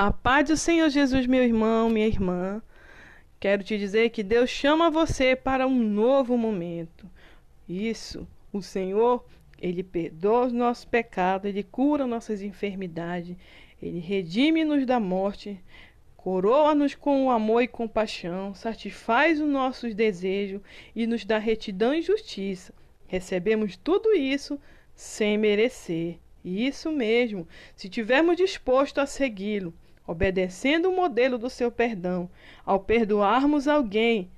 A paz do Senhor Jesus, meu irmão, minha irmã. Quero te dizer que Deus chama você para um novo momento. Isso, o Senhor, ele perdoa os nossos pecados, ele cura nossas enfermidades, ele redime-nos da morte, coroa-nos com o amor e compaixão, satisfaz os nossos desejos e nos dá retidão e justiça. Recebemos tudo isso sem merecer. Isso mesmo, se tivermos disposto a segui-lo obedecendo o modelo do seu perdão, ao perdoarmos alguém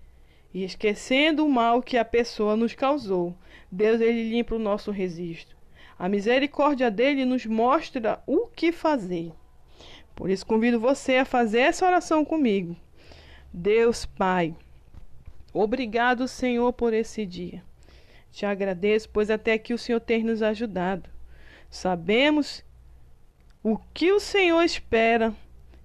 e esquecendo o mal que a pessoa nos causou. Deus ele limpa o nosso registro. A misericórdia dele nos mostra o que fazer. Por isso convido você a fazer essa oração comigo. Deus Pai, obrigado, Senhor, por esse dia. Te agradeço, pois até aqui o Senhor tem nos ajudado. Sabemos o que o Senhor espera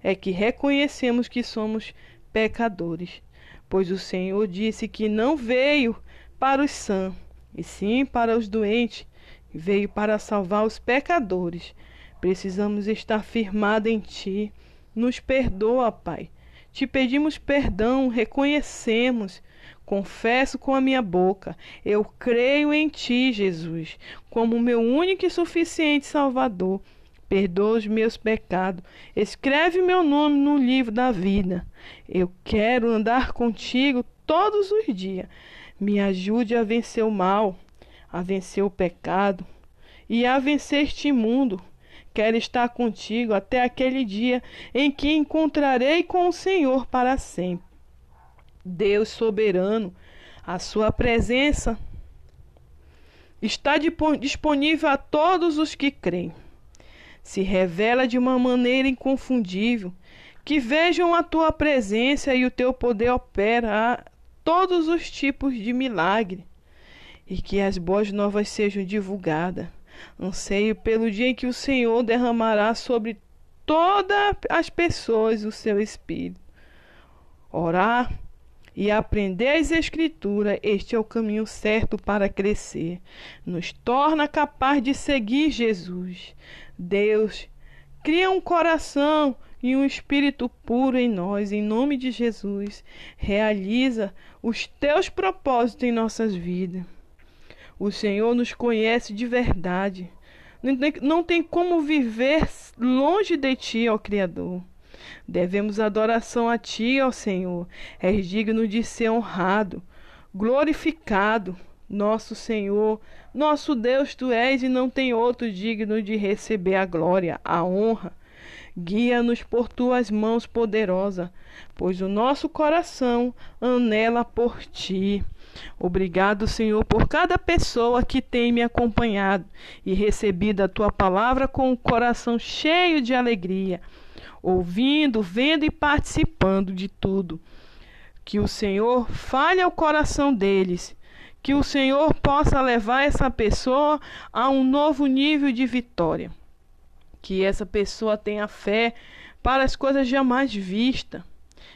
é que reconhecemos que somos pecadores, pois o Senhor disse que não veio para os sãos, e sim para os doentes, veio para salvar os pecadores. Precisamos estar firmados em Ti. Nos perdoa, Pai. Te pedimos perdão, reconhecemos. Confesso com a minha boca, eu creio em Ti, Jesus, como meu único e suficiente Salvador perdoa os meus pecados, escreve meu nome no livro da vida. Eu quero andar contigo todos os dias. Me ajude a vencer o mal, a vencer o pecado e a vencer este mundo. Quero estar contigo até aquele dia em que encontrarei com o Senhor para sempre. Deus soberano, a sua presença está disponível a todos os que creem se revela de uma maneira inconfundível, que vejam a tua presença e o teu poder opera todos os tipos de milagre, e que as boas novas sejam divulgadas. Anseio pelo dia em que o Senhor derramará sobre todas as pessoas o seu Espírito. Orar e aprender as Escrituras, este é o caminho certo para crescer. Nos torna capaz de seguir Jesus. Deus, cria um coração e um espírito puro em nós, em nome de Jesus. Realiza os teus propósitos em nossas vidas. O Senhor nos conhece de verdade. Não tem como viver longe de ti, ó Criador. Devemos adoração a Ti, ó Senhor. És digno de ser honrado, glorificado. Nosso Senhor, nosso Deus, Tu és e não tem outro digno de receber a glória, a honra. Guia-nos por tuas mãos poderosa, pois o nosso coração anela por ti. Obrigado, Senhor, por cada pessoa que tem me acompanhado e recebido a tua palavra com o coração cheio de alegria ouvindo, vendo e participando de tudo. Que o Senhor fale ao coração deles, que o Senhor possa levar essa pessoa a um novo nível de vitória. Que essa pessoa tenha fé para as coisas jamais vistas.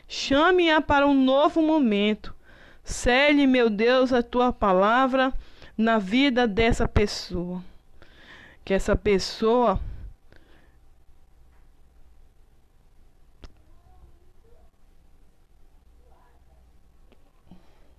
Chame-a para um novo momento. Cele, meu Deus, a tua palavra na vida dessa pessoa. Que essa pessoa